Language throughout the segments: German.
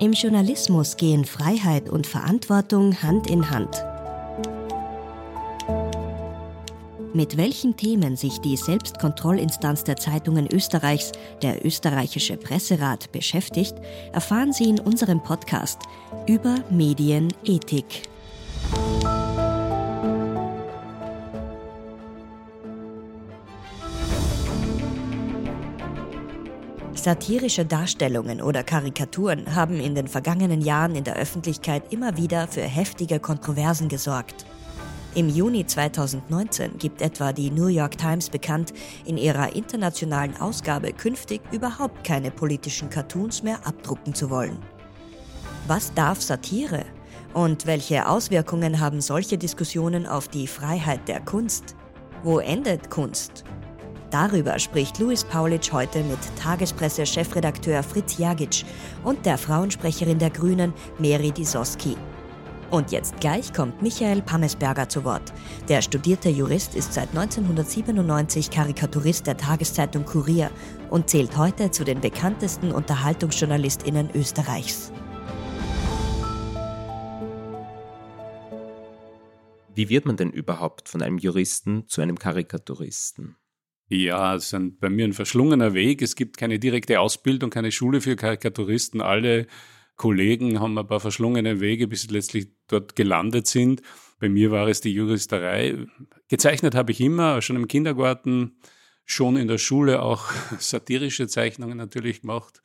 Im Journalismus gehen Freiheit und Verantwortung Hand in Hand. Mit welchen Themen sich die Selbstkontrollinstanz der Zeitungen Österreichs, der österreichische Presserat, beschäftigt, erfahren Sie in unserem Podcast über Medienethik. Satirische Darstellungen oder Karikaturen haben in den vergangenen Jahren in der Öffentlichkeit immer wieder für heftige Kontroversen gesorgt. Im Juni 2019 gibt etwa die New York Times bekannt, in ihrer internationalen Ausgabe künftig überhaupt keine politischen Cartoons mehr abdrucken zu wollen. Was darf Satire? Und welche Auswirkungen haben solche Diskussionen auf die Freiheit der Kunst? Wo endet Kunst? Darüber spricht Luis Paulitsch heute mit Tagespresse-Chefredakteur Fritz Jagic und der Frauensprecherin der Grünen Mary Disoski. Und jetzt gleich kommt Michael Pammesberger zu Wort. Der studierte Jurist ist seit 1997 Karikaturist der Tageszeitung Kurier und zählt heute zu den bekanntesten Unterhaltungsjournalistinnen Österreichs. Wie wird man denn überhaupt von einem Juristen zu einem Karikaturisten? Ja, es ist bei mir ein verschlungener Weg. Es gibt keine direkte Ausbildung, keine Schule für Karikaturisten. Alle Kollegen haben ein paar verschlungene Wege, bis sie letztlich dort gelandet sind. Bei mir war es die Juristerei. Gezeichnet habe ich immer, schon im Kindergarten, schon in der Schule auch satirische Zeichnungen natürlich gemacht.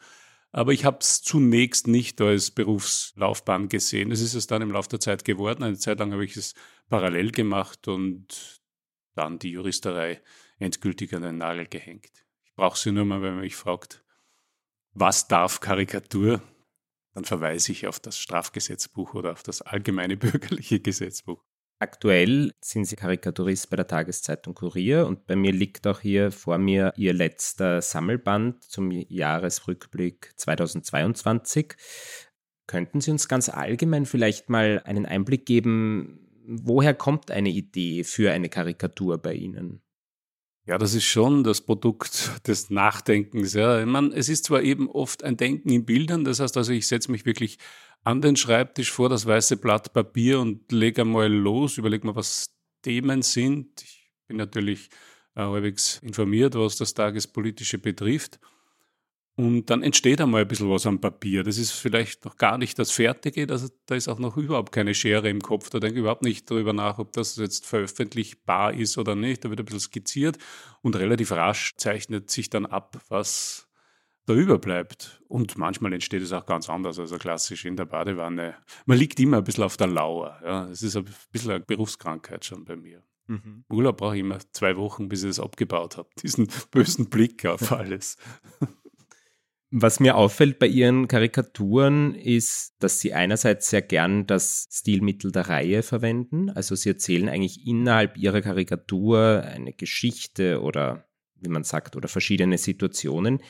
Aber ich habe es zunächst nicht als Berufslaufbahn gesehen. Es ist es dann im Laufe der Zeit geworden. Eine Zeit lang habe ich es parallel gemacht und dann die Juristerei endgültig an den Nagel gehängt. Ich brauche sie nur mal, wenn man mich fragt, was darf Karikatur? dann verweise ich auf das Strafgesetzbuch oder auf das allgemeine bürgerliche Gesetzbuch. Aktuell sind Sie Karikaturist bei der Tageszeitung Kurier und bei mir liegt auch hier vor mir Ihr letzter Sammelband zum Jahresrückblick 2022. Könnten Sie uns ganz allgemein vielleicht mal einen Einblick geben, woher kommt eine Idee für eine Karikatur bei Ihnen? Ja, das ist schon das Produkt des Nachdenkens. Ja. Ich meine, es ist zwar eben oft ein Denken in Bildern, das heißt also, ich setze mich wirklich an den Schreibtisch vor das weiße Blatt Papier und lege einmal los, überlege mal, was Themen sind. Ich bin natürlich äh, halbwegs informiert, was das Tagespolitische betrifft. Und dann entsteht einmal ein bisschen was am Papier. Das ist vielleicht noch gar nicht das Fertige, das, da ist auch noch überhaupt keine Schere im Kopf. Da denke ich überhaupt nicht darüber nach, ob das jetzt veröffentlichbar ist oder nicht. Da wird ein bisschen skizziert und relativ rasch zeichnet sich dann ab, was da überbleibt. Und manchmal entsteht es auch ganz anders, also klassisch in der Badewanne. Man liegt immer ein bisschen auf der Lauer. Ja. Es ist ein bisschen eine Berufskrankheit schon bei mir. Mhm. Urlaub brauche ich immer zwei Wochen, bis ich es abgebaut habe. Diesen bösen Blick auf alles. Was mir auffällt bei Ihren Karikaturen ist, dass Sie einerseits sehr gern das Stilmittel der Reihe verwenden. Also Sie erzählen eigentlich innerhalb Ihrer Karikatur eine Geschichte oder, wie man sagt, oder verschiedene Situationen.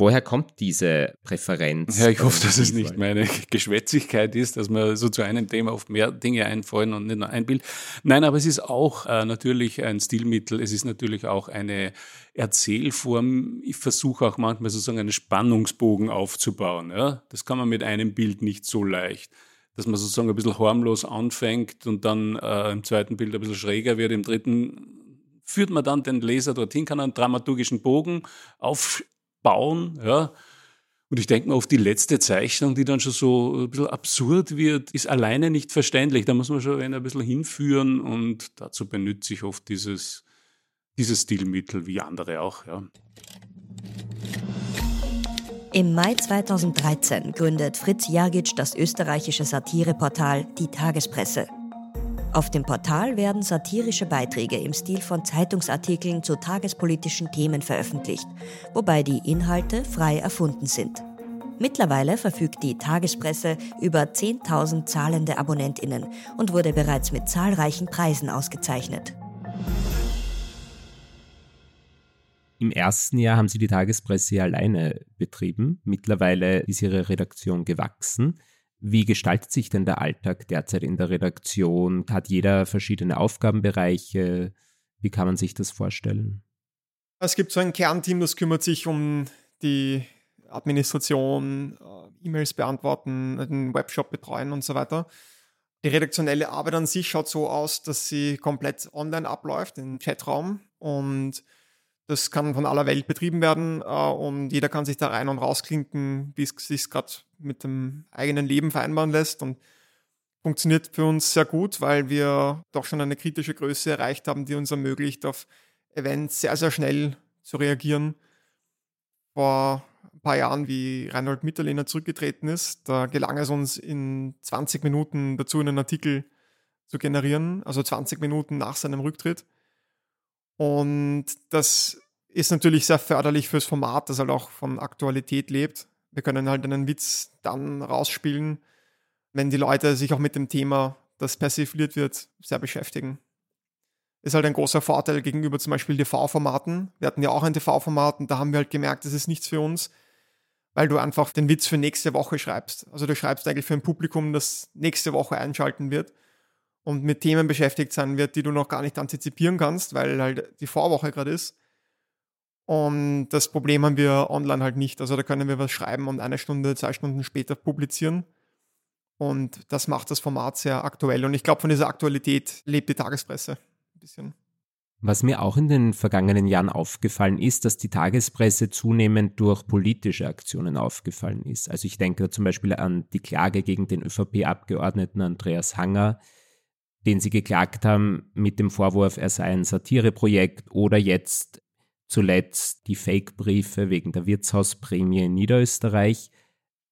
Woher kommt diese Präferenz? Ja, ich hoffe, dass es nicht meine Geschwätzigkeit ist, dass man so zu einem Thema auf mehr Dinge einfallen und nicht nur ein Bild. Nein, aber es ist auch äh, natürlich ein Stilmittel. Es ist natürlich auch eine Erzählform. Ich versuche auch manchmal sozusagen einen Spannungsbogen aufzubauen. Ja? Das kann man mit einem Bild nicht so leicht. Dass man sozusagen ein bisschen harmlos anfängt und dann äh, im zweiten Bild ein bisschen schräger wird, im dritten führt man dann den Leser dorthin, kann einen dramaturgischen Bogen auf bauen. Ja. Und ich denke mal, auf die letzte Zeichnung, die dann schon so ein bisschen absurd wird, ist alleine nicht verständlich. Da muss man schon ein bisschen hinführen und dazu benütze ich oft dieses, dieses Stilmittel, wie andere auch. Ja. Im Mai 2013 gründet Fritz Jagic das österreichische Satireportal Die Tagespresse. Auf dem Portal werden satirische Beiträge im Stil von Zeitungsartikeln zu tagespolitischen Themen veröffentlicht, wobei die Inhalte frei erfunden sind. Mittlerweile verfügt die Tagespresse über 10.000 zahlende Abonnentinnen und wurde bereits mit zahlreichen Preisen ausgezeichnet. Im ersten Jahr haben Sie die Tagespresse alleine betrieben. Mittlerweile ist Ihre Redaktion gewachsen. Wie gestaltet sich denn der Alltag derzeit in der Redaktion? Hat jeder verschiedene Aufgabenbereiche? Wie kann man sich das vorstellen? Es gibt so ein Kernteam, das kümmert sich um die Administration, äh, E-Mails beantworten, den Webshop betreuen und so weiter. Die redaktionelle Arbeit an sich schaut so aus, dass sie komplett online abläuft, im Chatraum. Und das kann von aller Welt betrieben werden äh, und jeder kann sich da rein und rausklinken, wie es sich gerade mit dem eigenen Leben vereinbaren lässt. Und funktioniert für uns sehr gut, weil wir doch schon eine kritische Größe erreicht haben, die uns ermöglicht, auf Events sehr, sehr schnell zu reagieren. Vor ein paar Jahren, wie Reinhold Mitterlehner zurückgetreten ist, da gelang es uns in 20 Minuten dazu, einen Artikel zu generieren, also 20 Minuten nach seinem Rücktritt. Und das ist natürlich sehr förderlich fürs Format, das halt auch von Aktualität lebt. Wir können halt einen Witz dann rausspielen, wenn die Leute sich auch mit dem Thema, das persifliert wird, sehr beschäftigen. Ist halt ein großer Vorteil gegenüber zum Beispiel TV-Formaten. Wir hatten ja auch ein TV-Format und da haben wir halt gemerkt, das ist nichts für uns, weil du einfach den Witz für nächste Woche schreibst. Also du schreibst eigentlich für ein Publikum, das nächste Woche einschalten wird und mit Themen beschäftigt sein wird, die du noch gar nicht antizipieren kannst, weil halt die Vorwoche gerade ist. Und das Problem haben wir online halt nicht. Also da können wir was schreiben und eine Stunde, zwei Stunden später publizieren. Und das macht das Format sehr aktuell. Und ich glaube, von dieser Aktualität lebt die Tagespresse ein bisschen. Was mir auch in den vergangenen Jahren aufgefallen ist, dass die Tagespresse zunehmend durch politische Aktionen aufgefallen ist. Also ich denke zum Beispiel an die Klage gegen den ÖVP-Abgeordneten Andreas Hanger, den sie geklagt haben mit dem Vorwurf, er sei ein Satireprojekt oder jetzt zuletzt die Fake-Briefe wegen der Wirtshausprämie in Niederösterreich.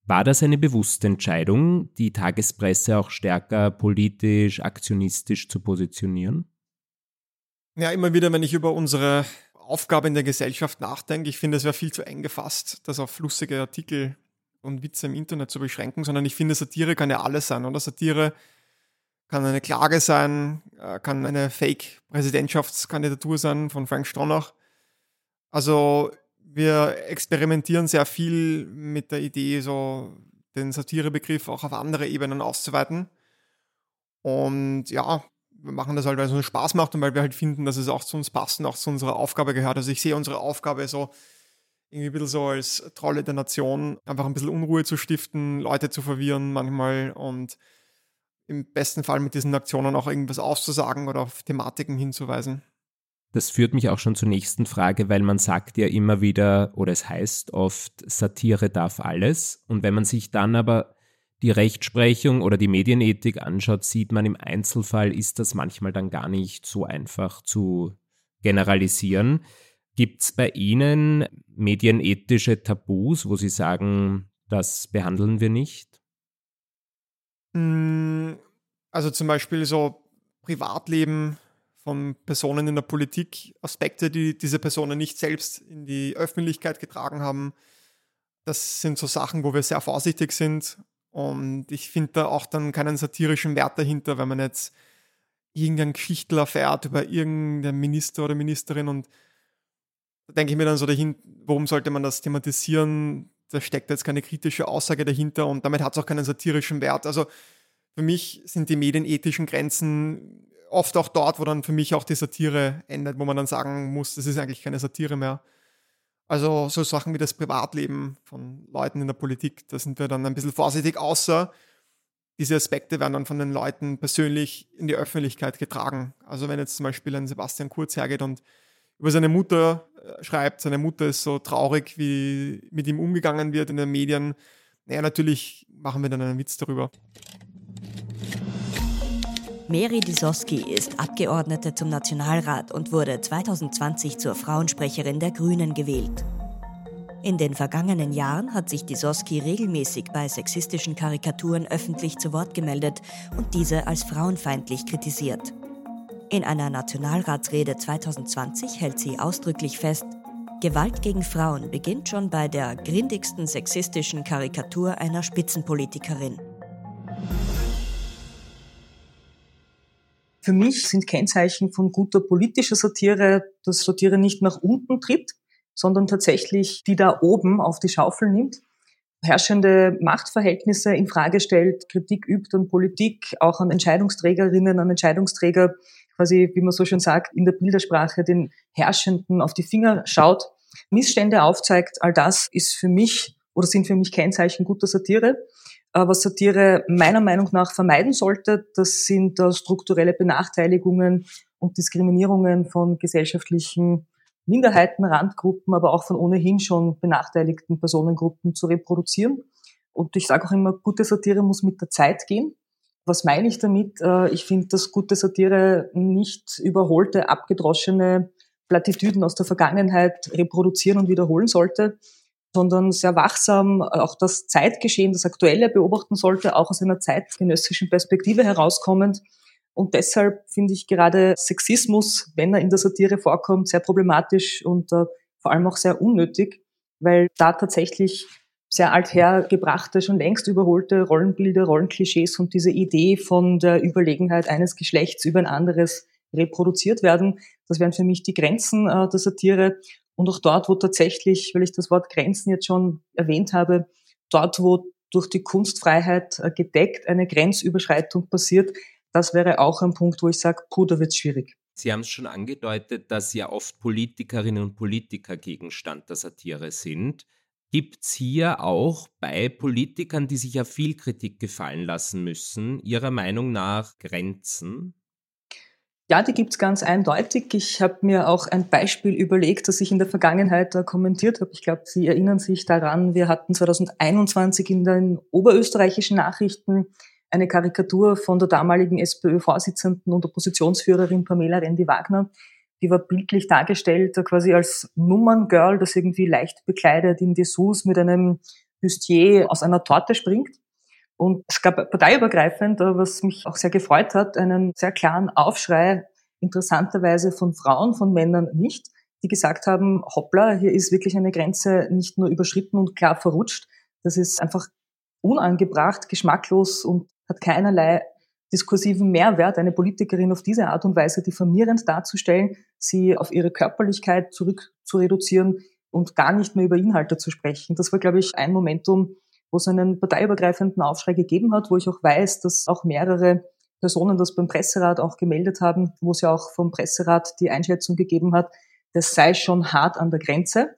War das eine bewusste Entscheidung, die Tagespresse auch stärker politisch, aktionistisch zu positionieren? Ja, immer wieder, wenn ich über unsere Aufgabe in der Gesellschaft nachdenke, ich finde, es wäre viel zu eng gefasst, das auf flussige Artikel und Witze im Internet zu beschränken, sondern ich finde, Satire kann ja alles sein, oder? Satire kann eine Klage sein, äh, kann eine Fake-Präsidentschaftskandidatur sein von Frank Stronach. Also wir experimentieren sehr viel mit der Idee, so den Satirebegriff auch auf andere Ebenen auszuweiten. Und ja, wir machen das halt, weil es uns Spaß macht und weil wir halt finden, dass es auch zu uns passt und auch zu unserer Aufgabe gehört. Also ich sehe unsere Aufgabe so irgendwie ein bisschen so als Trolle der Nation, einfach ein bisschen Unruhe zu stiften, Leute zu verwirren manchmal und im besten Fall mit diesen Aktionen auch irgendwas auszusagen oder auf Thematiken hinzuweisen. Das führt mich auch schon zur nächsten Frage, weil man sagt ja immer wieder, oder es heißt oft, Satire darf alles. Und wenn man sich dann aber die Rechtsprechung oder die Medienethik anschaut, sieht man im Einzelfall ist das manchmal dann gar nicht so einfach zu generalisieren. Gibt es bei Ihnen medienethische Tabus, wo Sie sagen, das behandeln wir nicht? Mm, also zum Beispiel so Privatleben von Personen in der Politik, Aspekte, die diese Personen nicht selbst in die Öffentlichkeit getragen haben. Das sind so Sachen, wo wir sehr vorsichtig sind. Und ich finde da auch dann keinen satirischen Wert dahinter, wenn man jetzt irgendeinen Geschichtler erfährt über irgendeinen Minister oder Ministerin und da denke ich mir dann so dahin, warum sollte man das thematisieren? Da steckt jetzt keine kritische Aussage dahinter und damit hat es auch keinen satirischen Wert. Also für mich sind die medienethischen Grenzen oft auch dort, wo dann für mich auch die Satire endet, wo man dann sagen muss, das ist eigentlich keine Satire mehr. Also so Sachen wie das Privatleben von Leuten in der Politik, da sind wir dann ein bisschen vorsichtig, außer diese Aspekte werden dann von den Leuten persönlich in die Öffentlichkeit getragen. Also wenn jetzt zum Beispiel ein Sebastian Kurz hergeht und über seine Mutter äh, schreibt, seine Mutter ist so traurig, wie mit ihm umgegangen wird in den Medien, naja, natürlich machen wir dann einen Witz darüber. Mary Disoski ist Abgeordnete zum Nationalrat und wurde 2020 zur Frauensprecherin der Grünen gewählt. In den vergangenen Jahren hat sich Disoski regelmäßig bei sexistischen Karikaturen öffentlich zu Wort gemeldet und diese als frauenfeindlich kritisiert. In einer Nationalratsrede 2020 hält sie ausdrücklich fest, Gewalt gegen Frauen beginnt schon bei der grindigsten sexistischen Karikatur einer Spitzenpolitikerin. Für mich sind Kennzeichen von guter politischer Satire, dass Satire nicht nach unten tritt, sondern tatsächlich die da oben auf die Schaufel nimmt, herrschende Machtverhältnisse in Frage stellt, Kritik übt an Politik, auch an Entscheidungsträgerinnen, an Entscheidungsträger, quasi, wie man so schön sagt, in der Bildersprache den Herrschenden auf die Finger schaut, Missstände aufzeigt. All das ist für mich oder sind für mich Kennzeichen guter Satire. Was Satire meiner Meinung nach vermeiden sollte, das sind strukturelle Benachteiligungen und Diskriminierungen von gesellschaftlichen Minderheiten, Randgruppen, aber auch von ohnehin schon benachteiligten Personengruppen zu reproduzieren. Und ich sage auch immer, gute Satire muss mit der Zeit gehen. Was meine ich damit? Äh, ich finde, dass gute Satire nicht überholte, abgedroschene Plattitüden aus der Vergangenheit reproduzieren und wiederholen sollte, sondern sehr wachsam auch das Zeitgeschehen, das Aktuelle beobachten sollte, auch aus einer zeitgenössischen Perspektive herauskommend. Und deshalb finde ich gerade Sexismus, wenn er in der Satire vorkommt, sehr problematisch und äh, vor allem auch sehr unnötig, weil da tatsächlich sehr althergebrachte, schon längst überholte Rollenbilder, Rollenklischees und diese Idee von der Überlegenheit eines Geschlechts über ein anderes reproduziert werden. Das wären für mich die Grenzen äh, der Satire. Und auch dort, wo tatsächlich, weil ich das Wort Grenzen jetzt schon erwähnt habe, dort, wo durch die Kunstfreiheit äh, gedeckt eine Grenzüberschreitung passiert, das wäre auch ein Punkt, wo ich sage, puh, da wird es schwierig. Sie haben es schon angedeutet, dass ja oft Politikerinnen und Politiker Gegenstand der Satire sind. Gibt es hier auch bei Politikern, die sich ja viel Kritik gefallen lassen müssen, Ihrer Meinung nach Grenzen? Ja, die gibt's ganz eindeutig. Ich habe mir auch ein Beispiel überlegt, das ich in der Vergangenheit kommentiert habe. Ich glaube, Sie erinnern sich daran, wir hatten 2021 in den oberösterreichischen Nachrichten eine Karikatur von der damaligen SPÖ-Vorsitzenden und Oppositionsführerin Pamela Rendi-Wagner. Die war bildlich dargestellt quasi als Nummerngirl, das irgendwie leicht bekleidet in Dessous mit einem Bustier aus einer Torte springt. Und es gab parteiübergreifend, äh, was mich auch sehr gefreut hat, einen sehr klaren Aufschrei, interessanterweise von Frauen, von Männern nicht, die gesagt haben, hoppla, hier ist wirklich eine Grenze nicht nur überschritten und klar verrutscht, das ist einfach unangebracht, geschmacklos und hat keinerlei diskursiven Mehrwert, eine Politikerin auf diese Art und Weise diffamierend darzustellen, sie auf ihre Körperlichkeit zurück zu reduzieren und gar nicht mehr über Inhalte zu sprechen. Das war, glaube ich, ein Momentum, wo es einen parteiübergreifenden Aufschrei gegeben hat, wo ich auch weiß, dass auch mehrere Personen das beim Presserat auch gemeldet haben, wo es ja auch vom Presserat die Einschätzung gegeben hat, das sei schon hart an der Grenze.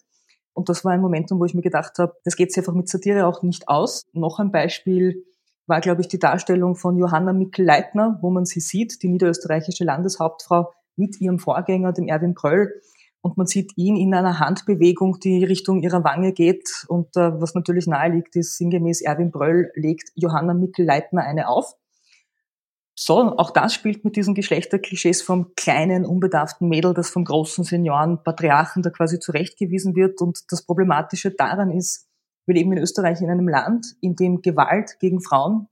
Und das war ein Momentum, wo ich mir gedacht habe, das geht sich einfach mit Satire auch nicht aus. Noch ein Beispiel war, glaube ich, die Darstellung von Johanna Mikl-Leitner, wo man sie sieht, die niederösterreichische Landeshauptfrau mit ihrem Vorgänger, dem Erwin Pröll, und man sieht ihn in einer Handbewegung, die Richtung ihrer Wange geht. Und äh, was natürlich nahe liegt, ist sinngemäß Erwin Bröll legt Johanna Mikl-Leitner eine auf. So, auch das spielt mit diesen Geschlechterklischees vom kleinen, unbedarften Mädel, das vom großen Senioren, Patriarchen da quasi zurechtgewiesen wird. Und das Problematische daran ist, wir leben in Österreich in einem Land, in dem Gewalt gegen Frauen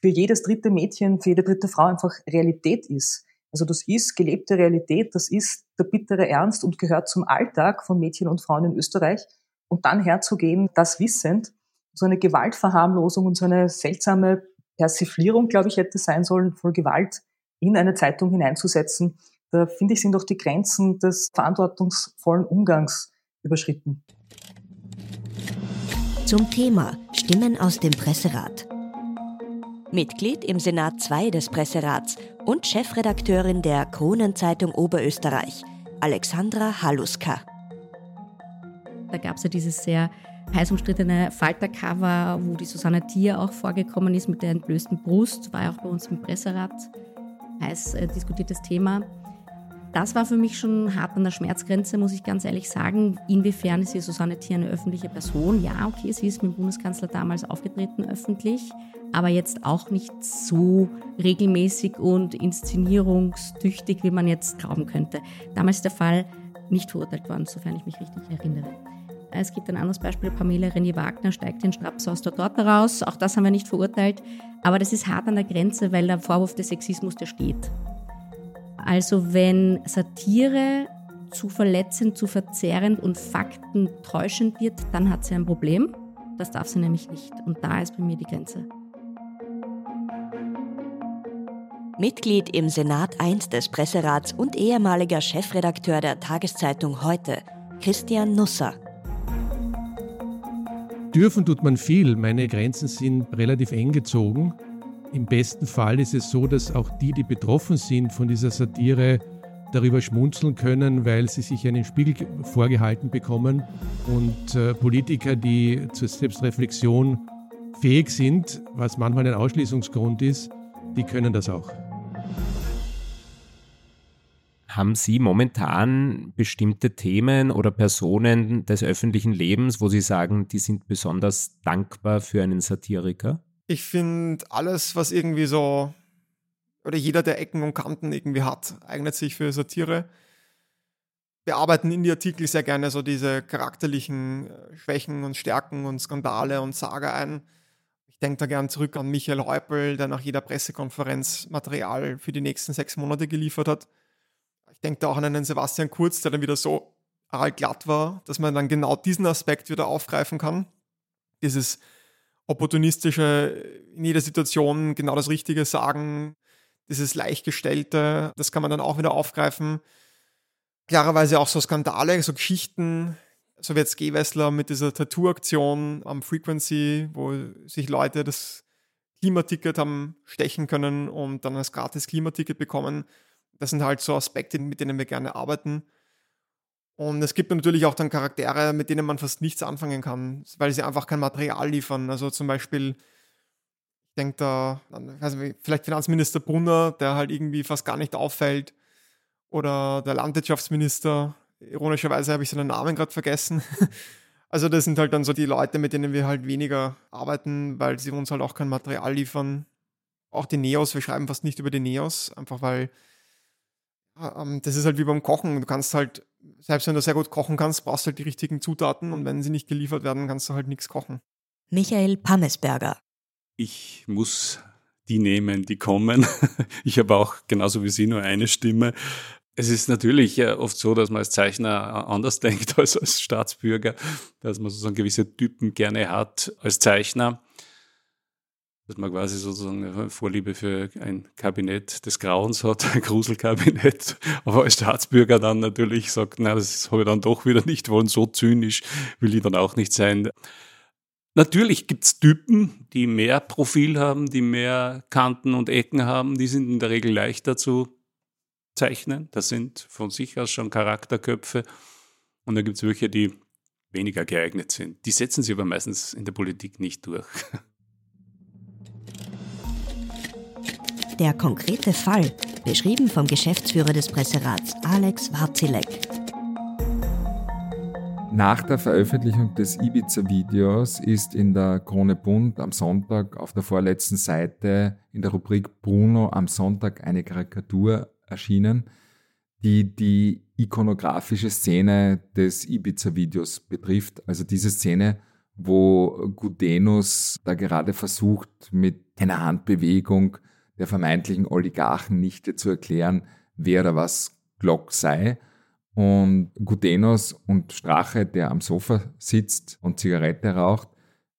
für jedes dritte Mädchen, für jede dritte Frau einfach Realität ist. Also das ist gelebte Realität, das ist der bittere Ernst und gehört zum Alltag von Mädchen und Frauen in Österreich. Und dann herzugehen, das wissend, so eine Gewaltverharmlosung und so eine seltsame Persiflierung, glaube ich, hätte sein sollen, voll Gewalt in eine Zeitung hineinzusetzen, da finde ich, sind doch die Grenzen des verantwortungsvollen Umgangs überschritten. Zum Thema Stimmen aus dem Presserat. Mitglied im Senat 2 des Presserats und Chefredakteurin der Kronenzeitung Oberösterreich, Alexandra Haluska. Da gab es ja dieses sehr heiß umstrittene Faltercover, wo die Susanne Thier auch vorgekommen ist mit der entblößten Brust, war ja auch bei uns im Presserat heiß äh, diskutiertes Thema. Das war für mich schon hart an der Schmerzgrenze, muss ich ganz ehrlich sagen. Inwiefern ist hier Susanne Thier eine öffentliche Person? Ja, okay, sie ist mit dem Bundeskanzler damals aufgetreten öffentlich, aber jetzt auch nicht so regelmäßig und inszenierungstüchtig, wie man jetzt glauben könnte. Damals der Fall nicht verurteilt worden, sofern ich mich richtig erinnere. Es gibt ein anderes Beispiel, Pamela René Wagner steigt den Straps aus der Torte raus. Auch das haben wir nicht verurteilt. Aber das ist hart an der Grenze, weil der Vorwurf des Sexismus, der steht. Also wenn Satire zu verletzend, zu verzerrend und Fakten täuschend wird, dann hat sie ein Problem. Das darf sie nämlich nicht. Und da ist bei mir die Grenze. Mitglied im Senat 1 des Presserats und ehemaliger Chefredakteur der Tageszeitung Heute, Christian Nusser. Dürfen tut man viel. Meine Grenzen sind relativ eng gezogen. Im besten Fall ist es so, dass auch die, die betroffen sind von dieser Satire, darüber schmunzeln können, weil sie sich einen Spiegel vorgehalten bekommen. Und äh, Politiker, die zur Selbstreflexion fähig sind, was manchmal ein Ausschließungsgrund ist, die können das auch. Haben Sie momentan bestimmte Themen oder Personen des öffentlichen Lebens, wo Sie sagen, die sind besonders dankbar für einen Satiriker? Ich finde, alles, was irgendwie so, oder jeder, der Ecken und Kanten irgendwie hat, eignet sich für Satire. Wir arbeiten in die Artikel sehr gerne so diese charakterlichen äh, Schwächen und Stärken und Skandale und Sage ein. Ich denke da gern zurück an Michael Häupl, der nach jeder Pressekonferenz Material für die nächsten sechs Monate geliefert hat ich denke da auch an einen Sebastian Kurz, der dann wieder so glatt war, dass man dann genau diesen Aspekt wieder aufgreifen kann. Dieses opportunistische, in jeder Situation genau das Richtige sagen, dieses Leichtgestellte, das kann man dann auch wieder aufgreifen. Klarerweise auch so Skandale, so Geschichten, so wie jetzt Gewessler mit dieser Tattoo-Aktion am Frequency, wo sich Leute das Klimaticket haben stechen können und dann als gratis Klimaticket bekommen das sind halt so Aspekte, mit denen wir gerne arbeiten. Und es gibt natürlich auch dann Charaktere, mit denen man fast nichts anfangen kann, weil sie einfach kein Material liefern. Also zum Beispiel, ich denke da, also vielleicht Finanzminister Brunner, der halt irgendwie fast gar nicht auffällt. Oder der Landwirtschaftsminister, ironischerweise habe ich seinen Namen gerade vergessen. Also das sind halt dann so die Leute, mit denen wir halt weniger arbeiten, weil sie uns halt auch kein Material liefern. Auch die Neos, wir schreiben fast nicht über die Neos, einfach weil das ist halt wie beim Kochen. Du kannst halt, selbst wenn du sehr gut kochen kannst, brauchst du halt die richtigen Zutaten und wenn sie nicht geliefert werden, kannst du halt nichts kochen. Michael Pammesberger. Ich muss die nehmen, die kommen. Ich habe auch genauso wie Sie nur eine Stimme. Es ist natürlich oft so, dass man als Zeichner anders denkt als als Staatsbürger, dass man sozusagen gewisse Typen gerne hat als Zeichner dass man quasi sozusagen eine Vorliebe für ein Kabinett des Grauens hat, ein Gruselkabinett, aber als Staatsbürger dann natürlich sagt, na, das habe ich dann doch wieder nicht wollen, so zynisch will ich dann auch nicht sein. Natürlich gibt's Typen, die mehr Profil haben, die mehr Kanten und Ecken haben, die sind in der Regel leichter zu zeichnen. Das sind von sich aus schon Charakterköpfe. Und dann gibt's welche, die weniger geeignet sind. Die setzen sich aber meistens in der Politik nicht durch. Der konkrete Fall, beschrieben vom Geschäftsführer des Presserats Alex Warzilek. Nach der Veröffentlichung des Ibiza-Videos ist in der Krone Bund am Sonntag auf der vorletzten Seite in der Rubrik Bruno am Sonntag eine Karikatur erschienen, die die ikonografische Szene des Ibiza-Videos betrifft. Also diese Szene, wo Gudenus da gerade versucht, mit einer Handbewegung der vermeintlichen Oligarchennichte zu erklären, wer oder was Glock sei. Und Gudenos und Strache, der am Sofa sitzt und Zigarette raucht,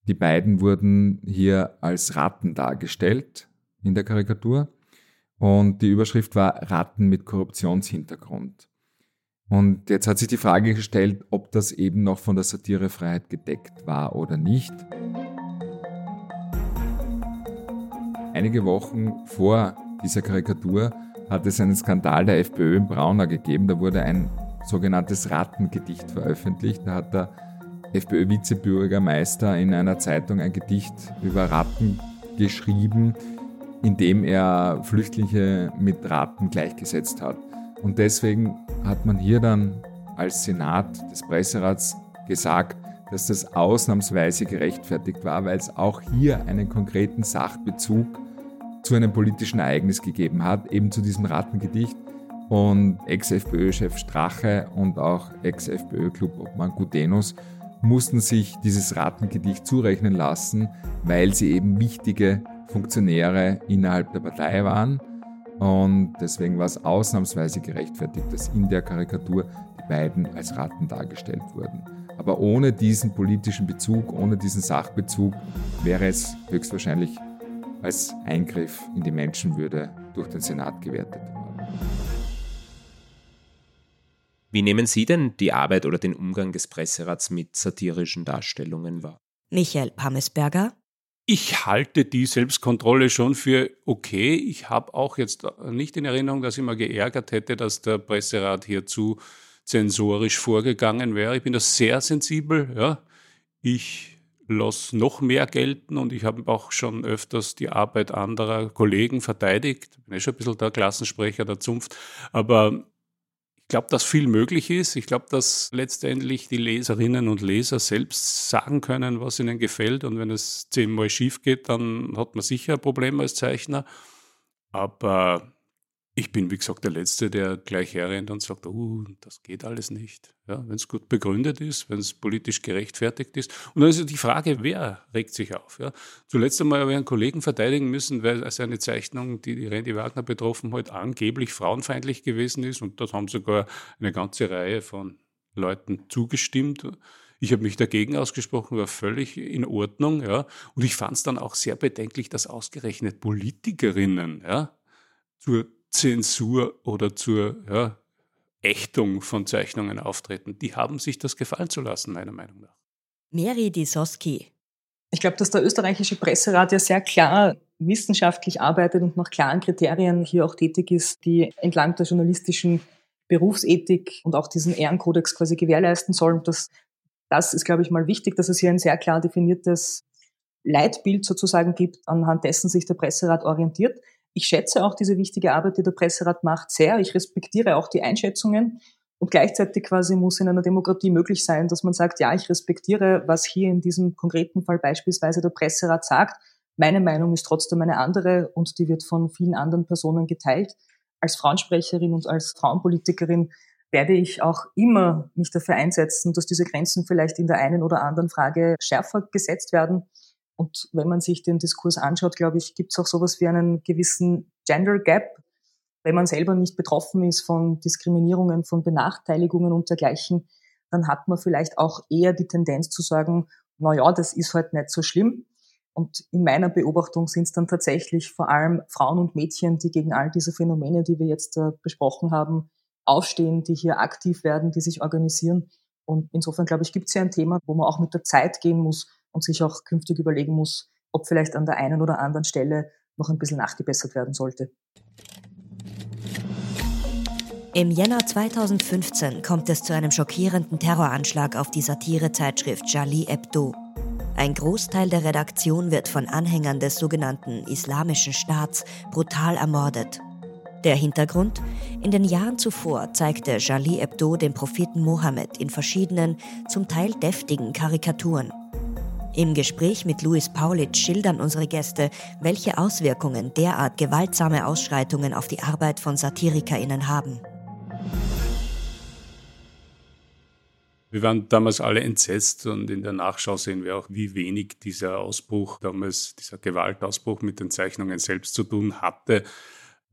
die beiden wurden hier als Ratten dargestellt in der Karikatur. Und die Überschrift war Ratten mit Korruptionshintergrund. Und jetzt hat sich die Frage gestellt, ob das eben noch von der Satirefreiheit gedeckt war oder nicht. Einige Wochen vor dieser Karikatur hat es einen Skandal der FPÖ in Braunau gegeben. Da wurde ein sogenanntes Rattengedicht veröffentlicht. Da hat der FPÖ-Vizebürgermeister in einer Zeitung ein Gedicht über Ratten geschrieben, in dem er Flüchtlinge mit Ratten gleichgesetzt hat. Und deswegen hat man hier dann als Senat des Presserats gesagt, dass das ausnahmsweise gerechtfertigt war, weil es auch hier einen konkreten Sachbezug zu einem politischen Ereignis gegeben hat, eben zu diesem Rattengedicht. Und Ex-FPÖ-Chef Strache und auch Ex-FPÖ-Club-Obmann Gudenus mussten sich dieses Rattengedicht zurechnen lassen, weil sie eben wichtige Funktionäre innerhalb der Partei waren. Und deswegen war es ausnahmsweise gerechtfertigt, dass in der Karikatur die beiden als Ratten dargestellt wurden. Aber ohne diesen politischen Bezug, ohne diesen Sachbezug wäre es höchstwahrscheinlich als Eingriff in die Menschenwürde durch den Senat gewertet. Wie nehmen Sie denn die Arbeit oder den Umgang des Presserats mit satirischen Darstellungen wahr? Michael Pammesberger. Ich halte die Selbstkontrolle schon für okay. Ich habe auch jetzt nicht in Erinnerung, dass ich mal geärgert hätte, dass der Presserat hier zu zensorisch vorgegangen wäre. Ich bin da sehr sensibel. Ja. Ich lasse noch mehr gelten und ich habe auch schon öfters die Arbeit anderer Kollegen verteidigt. Ich bin ja schon ein bisschen der Klassensprecher der Zunft. Aber ich glaube, dass viel möglich ist. Ich glaube, dass letztendlich die Leserinnen und Leser selbst sagen können, was ihnen gefällt. Und wenn es zehnmal schief geht, dann hat man sicher ein Problem als Zeichner. Aber ich bin, wie gesagt, der Letzte, der gleich herrennt und sagt, uh, das geht alles nicht. Ja, wenn es gut begründet ist, wenn es politisch gerechtfertigt ist. Und dann ist die Frage, wer regt sich auf? Ja? Zuletzt einmal habe ich einen Kollegen verteidigen müssen, weil seine Zeichnung, die die Randy Wagner betroffen hat, angeblich frauenfeindlich gewesen ist. Und dort haben sogar eine ganze Reihe von Leuten zugestimmt. Ich habe mich dagegen ausgesprochen, war völlig in Ordnung. Ja? Und ich fand es dann auch sehr bedenklich, dass ausgerechnet Politikerinnen ja, zur Zensur oder zur ja, Ächtung von Zeichnungen auftreten. Die haben sich das gefallen zu lassen, meiner Meinung nach. Mary Disoski. Ich glaube, dass der österreichische Presserat ja sehr klar wissenschaftlich arbeitet und nach klaren Kriterien hier auch tätig ist, die entlang der journalistischen Berufsethik und auch diesen Ehrenkodex quasi gewährleisten sollen. Das, das ist, glaube ich, mal wichtig, dass es hier ein sehr klar definiertes Leitbild sozusagen gibt, anhand dessen sich der Presserat orientiert ich schätze auch diese wichtige Arbeit, die der Presserat macht, sehr. Ich respektiere auch die Einschätzungen. Und gleichzeitig quasi muss in einer Demokratie möglich sein, dass man sagt, ja, ich respektiere, was hier in diesem konkreten Fall beispielsweise der Presserat sagt. Meine Meinung ist trotzdem eine andere und die wird von vielen anderen Personen geteilt. Als Frauensprecherin und als Frauenpolitikerin werde ich auch immer mich dafür einsetzen, dass diese Grenzen vielleicht in der einen oder anderen Frage schärfer gesetzt werden. Und wenn man sich den Diskurs anschaut, glaube ich, gibt es auch sowas wie einen gewissen Gender Gap. Wenn man selber nicht betroffen ist von Diskriminierungen, von Benachteiligungen und dergleichen, dann hat man vielleicht auch eher die Tendenz zu sagen, na ja, das ist halt nicht so schlimm. Und in meiner Beobachtung sind es dann tatsächlich vor allem Frauen und Mädchen, die gegen all diese Phänomene, die wir jetzt äh, besprochen haben, aufstehen, die hier aktiv werden, die sich organisieren. Und insofern, glaube ich, gibt es ja ein Thema, wo man auch mit der Zeit gehen muss und sich auch künftig überlegen muss, ob vielleicht an der einen oder anderen Stelle noch ein bisschen nachgebessert werden sollte. Im Jänner 2015 kommt es zu einem schockierenden Terroranschlag auf die Satirezeitschrift Charlie Hebdo. Ein Großteil der Redaktion wird von Anhängern des sogenannten Islamischen Staats brutal ermordet. Der Hintergrund? In den Jahren zuvor zeigte Charlie Hebdo den Propheten Mohammed in verschiedenen, zum Teil deftigen Karikaturen. Im Gespräch mit Luis Paulitsch schildern unsere Gäste, welche Auswirkungen derart gewaltsame Ausschreitungen auf die Arbeit von SatirikerInnen haben. Wir waren damals alle entsetzt und in der Nachschau sehen wir auch, wie wenig dieser Ausbruch damals, dieser Gewaltausbruch mit den Zeichnungen selbst zu tun hatte.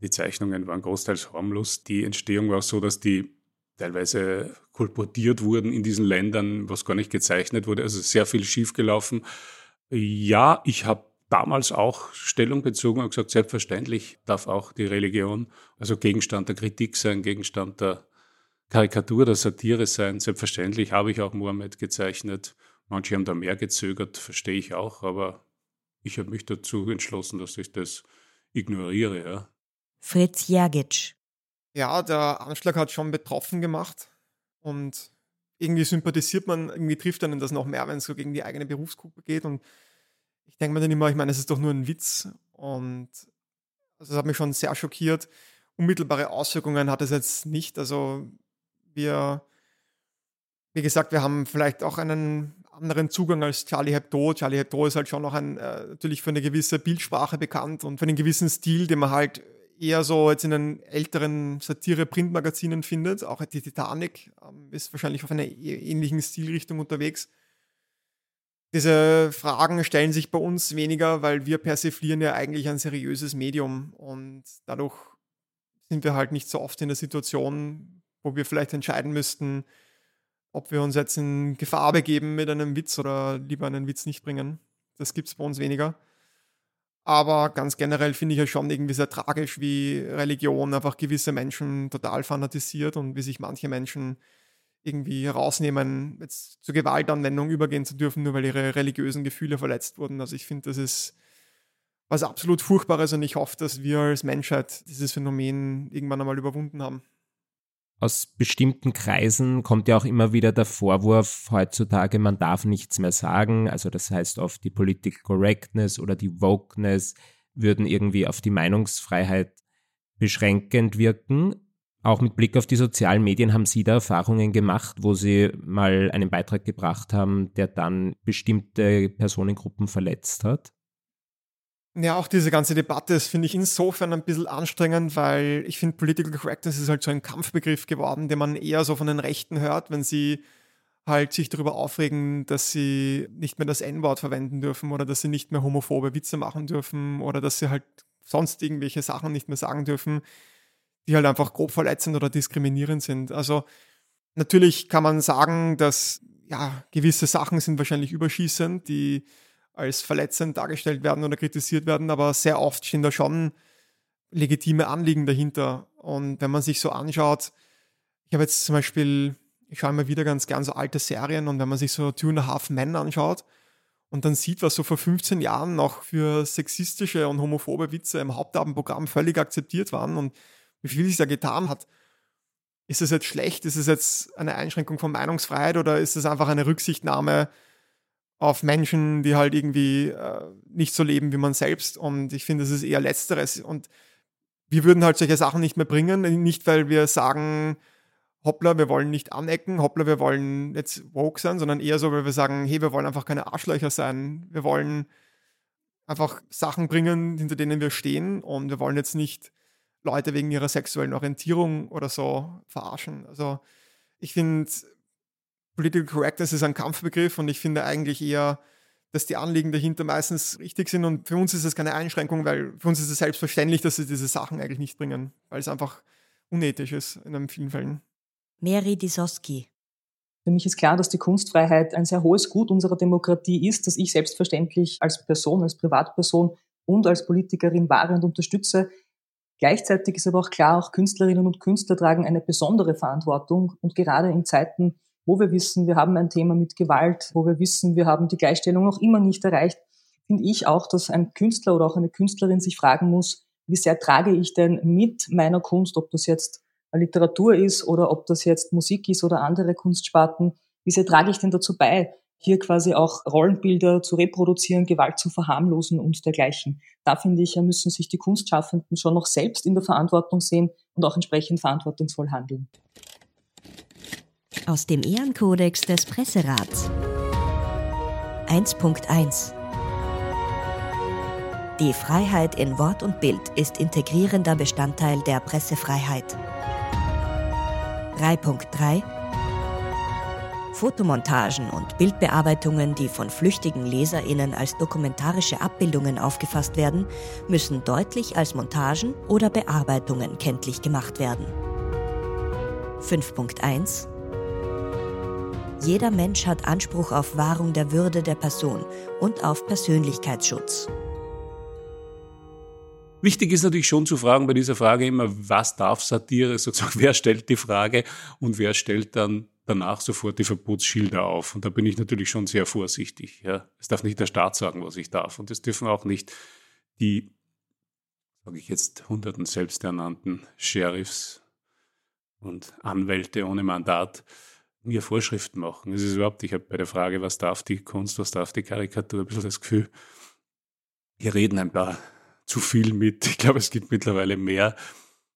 Die Zeichnungen waren großteils harmlos. Die Entstehung war so, dass die teilweise kolportiert wurden in diesen Ländern, was gar nicht gezeichnet wurde. Also sehr viel schiefgelaufen. Ja, ich habe damals auch Stellung bezogen und gesagt, selbstverständlich darf auch die Religion also Gegenstand der Kritik sein, Gegenstand der Karikatur, der Satire sein. Selbstverständlich habe ich auch Mohammed gezeichnet. Manche haben da mehr gezögert, verstehe ich auch, aber ich habe mich dazu entschlossen, dass ich das ignoriere. Ja. Fritz Jergic, ja, der Anschlag hat schon betroffen gemacht und irgendwie sympathisiert man, irgendwie trifft einen das noch mehr, wenn es so gegen die eigene Berufsgruppe geht und ich denke mir dann immer, ich meine, es ist doch nur ein Witz und also das hat mich schon sehr schockiert. Unmittelbare Auswirkungen hat es jetzt nicht, also wir, wie gesagt, wir haben vielleicht auch einen anderen Zugang als Charlie Hebdo. Charlie Hebdo ist halt schon noch ein, äh, natürlich für eine gewisse Bildsprache bekannt und für einen gewissen Stil, den man halt eher so jetzt in den älteren Satire-Printmagazinen findet. Auch die Titanic ähm, ist wahrscheinlich auf einer e-, ähnlichen Stilrichtung unterwegs. Diese Fragen stellen sich bei uns weniger, weil wir persiflieren ja eigentlich ein seriöses Medium und dadurch sind wir halt nicht so oft in der Situation, wo wir vielleicht entscheiden müssten, ob wir uns jetzt in Gefahr begeben mit einem Witz oder lieber einen Witz nicht bringen. Das gibt es bei uns weniger. Aber ganz generell finde ich ja schon irgendwie sehr tragisch, wie Religion einfach gewisse Menschen total fanatisiert und wie sich manche Menschen irgendwie herausnehmen, jetzt zur Gewaltanwendung übergehen zu dürfen, nur weil ihre religiösen Gefühle verletzt wurden. Also ich finde, das ist was absolut Furchtbares und ich hoffe, dass wir als Menschheit dieses Phänomen irgendwann einmal überwunden haben. Aus bestimmten Kreisen kommt ja auch immer wieder der Vorwurf heutzutage, man darf nichts mehr sagen. Also das heißt oft die Political Correctness oder die Wokeness würden irgendwie auf die Meinungsfreiheit beschränkend wirken. Auch mit Blick auf die sozialen Medien haben Sie da Erfahrungen gemacht, wo Sie mal einen Beitrag gebracht haben, der dann bestimmte Personengruppen verletzt hat? Ja, auch diese ganze Debatte, das finde ich insofern ein bisschen anstrengend, weil ich finde, Political Correctness ist halt so ein Kampfbegriff geworden, den man eher so von den Rechten hört, wenn sie halt sich darüber aufregen, dass sie nicht mehr das N-Wort verwenden dürfen oder dass sie nicht mehr homophobe Witze machen dürfen oder dass sie halt sonst irgendwelche Sachen nicht mehr sagen dürfen, die halt einfach grob verletzend oder diskriminierend sind. Also natürlich kann man sagen, dass ja, gewisse Sachen sind wahrscheinlich überschießend, die als verletzend dargestellt werden oder kritisiert werden, aber sehr oft stehen da schon legitime Anliegen dahinter. Und wenn man sich so anschaut, ich habe jetzt zum Beispiel, ich schaue immer wieder ganz gern so alte Serien und wenn man sich so Two and a Half Men anschaut und dann sieht, was so vor 15 Jahren noch für sexistische und homophobe Witze im Hauptabendprogramm völlig akzeptiert waren und wie viel sich da getan hat. Ist es jetzt schlecht? Ist es jetzt eine Einschränkung von Meinungsfreiheit oder ist es einfach eine Rücksichtnahme auf Menschen, die halt irgendwie äh, nicht so leben wie man selbst. Und ich finde, es ist eher Letzteres. Und wir würden halt solche Sachen nicht mehr bringen, nicht weil wir sagen, hoppla, wir wollen nicht anecken, hoppla, wir wollen jetzt woke sein, sondern eher so, weil wir sagen, hey, wir wollen einfach keine Arschlöcher sein. Wir wollen einfach Sachen bringen, hinter denen wir stehen und wir wollen jetzt nicht Leute wegen ihrer sexuellen Orientierung oder so verarschen. Also ich finde, Political Correctness ist ein Kampfbegriff und ich finde eigentlich eher, dass die Anliegen dahinter meistens richtig sind und für uns ist es keine Einschränkung, weil für uns ist es selbstverständlich, dass sie diese Sachen eigentlich nicht bringen, weil es einfach unethisch ist in vielen Fällen. Mary Disoski. Für mich ist klar, dass die Kunstfreiheit ein sehr hohes Gut unserer Demokratie ist, das ich selbstverständlich als Person, als Privatperson und als Politikerin wahrend unterstütze. Gleichzeitig ist aber auch klar, auch Künstlerinnen und Künstler tragen eine besondere Verantwortung und gerade in Zeiten wo wir wissen, wir haben ein Thema mit Gewalt, wo wir wissen, wir haben die Gleichstellung noch immer nicht erreicht, finde ich auch, dass ein Künstler oder auch eine Künstlerin sich fragen muss, wie sehr trage ich denn mit meiner Kunst, ob das jetzt Literatur ist oder ob das jetzt Musik ist oder andere Kunstsparten, wie sehr trage ich denn dazu bei, hier quasi auch Rollenbilder zu reproduzieren, Gewalt zu verharmlosen und dergleichen. Da finde ich, müssen sich die Kunstschaffenden schon noch selbst in der Verantwortung sehen und auch entsprechend verantwortungsvoll handeln. Aus dem Ehrenkodex des Presserats. 1.1 Die Freiheit in Wort und Bild ist integrierender Bestandteil der Pressefreiheit. 3.3 Fotomontagen und Bildbearbeitungen, die von flüchtigen Leserinnen als dokumentarische Abbildungen aufgefasst werden, müssen deutlich als Montagen oder Bearbeitungen kenntlich gemacht werden. 5.1 jeder Mensch hat Anspruch auf Wahrung der Würde der Person und auf Persönlichkeitsschutz. Wichtig ist natürlich schon zu fragen bei dieser Frage immer, was darf Satire? Sozusagen, wer stellt die Frage und wer stellt dann danach sofort die Verbotsschilder auf? Und da bin ich natürlich schon sehr vorsichtig. Ja. Es darf nicht der Staat sagen, was ich darf. Und es dürfen auch nicht die, sage ich jetzt, hunderten selbsternannten Sheriffs und Anwälte ohne Mandat mir Vorschriften machen. Es ist überhaupt, ich habe bei der Frage, was darf die Kunst, was darf die Karikatur, ein bisschen das Gefühl, hier reden ein paar zu viel mit. Ich glaube, es gibt mittlerweile mehr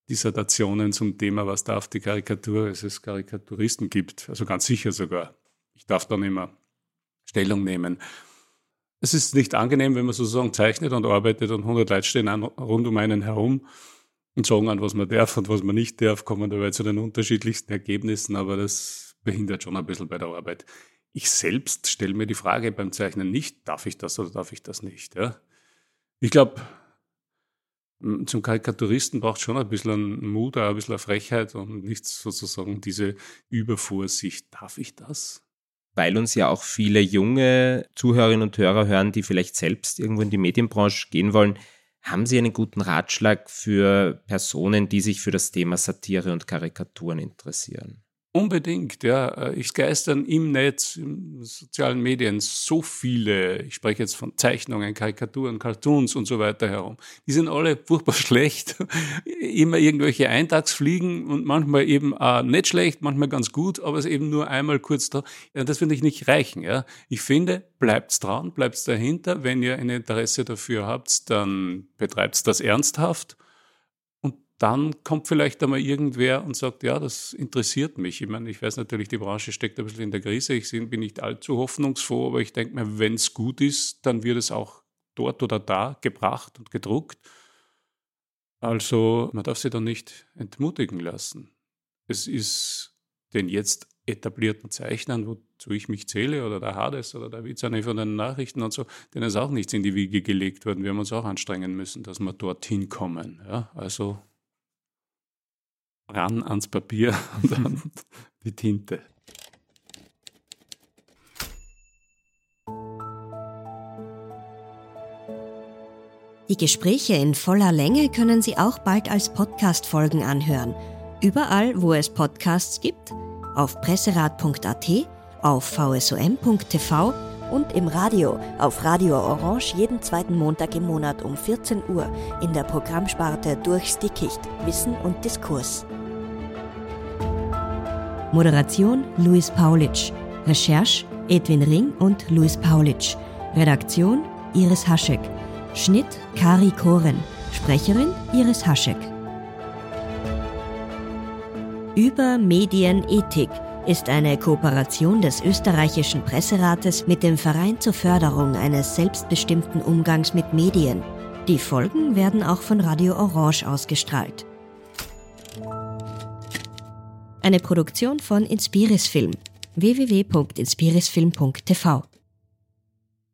Dissertationen zum Thema, was darf die Karikatur, als es Karikaturisten gibt. Also ganz sicher sogar. Ich darf dann immer Stellung nehmen. Es ist nicht angenehm, wenn man sozusagen zeichnet und arbeitet und 100 Leute stehen rund um einen herum und sagen an, was man darf und was man nicht darf, kommen dabei zu den unterschiedlichsten Ergebnissen, aber das behindert schon ein bisschen bei der Arbeit. Ich selbst stelle mir die Frage beim Zeichnen nicht, darf ich das oder darf ich das nicht. Ja? Ich glaube, zum Karikaturisten braucht schon ein bisschen Mut, ein bisschen Frechheit und nicht sozusagen diese Übervorsicht. Darf ich das? Weil uns ja auch viele junge Zuhörerinnen und Hörer hören, die vielleicht selbst irgendwo in die Medienbranche gehen wollen. Haben Sie einen guten Ratschlag für Personen, die sich für das Thema Satire und Karikaturen interessieren? Unbedingt, ja. Ich geistern im Netz, in sozialen Medien so viele, ich spreche jetzt von Zeichnungen, Karikaturen, Cartoons und so weiter herum. Die sind alle furchtbar schlecht. Immer irgendwelche Eintagsfliegen und manchmal eben auch nicht schlecht, manchmal ganz gut, aber es eben nur einmal kurz da. Das finde ich nicht reichen, ja. Ich finde, bleibt's dran, bleibt's dahinter. Wenn ihr ein Interesse dafür habt, dann betreibt's das ernsthaft dann kommt vielleicht einmal irgendwer und sagt, ja, das interessiert mich. Ich meine, ich weiß natürlich, die Branche steckt ein bisschen in der Krise. Ich bin nicht allzu hoffnungsfroh, aber ich denke mir, wenn es gut ist, dann wird es auch dort oder da gebracht und gedruckt. Also man darf sich da nicht entmutigen lassen. Es ist den jetzt etablierten Zeichnern, wozu ich mich zähle, oder der Hades oder der Witzane von den Nachrichten und so, denen ist auch nichts in die Wiege gelegt worden. Wir haben uns auch anstrengen müssen, dass wir dorthin kommen. Ja, also ran ans Papier und dann die Tinte. Die Gespräche in voller Länge können Sie auch bald als Podcast-Folgen anhören. Überall, wo es Podcasts gibt, auf presserat.at, auf vsom.tv und im Radio auf Radio Orange jeden zweiten Montag im Monat um 14 Uhr in der Programmsparte Durchs Dickicht Wissen und Diskurs. Moderation Luis Paulitsch. Recherche Edwin Ring und Luis Paulitsch. Redaktion Iris Haschek. Schnitt Kari Koren. Sprecherin Iris Haschek. Über Medienethik ist eine Kooperation des österreichischen Presserates mit dem Verein zur Förderung eines selbstbestimmten Umgangs mit Medien. Die Folgen werden auch von Radio Orange ausgestrahlt. Eine Produktion von Inspiris Film www.inspirisfilm.tv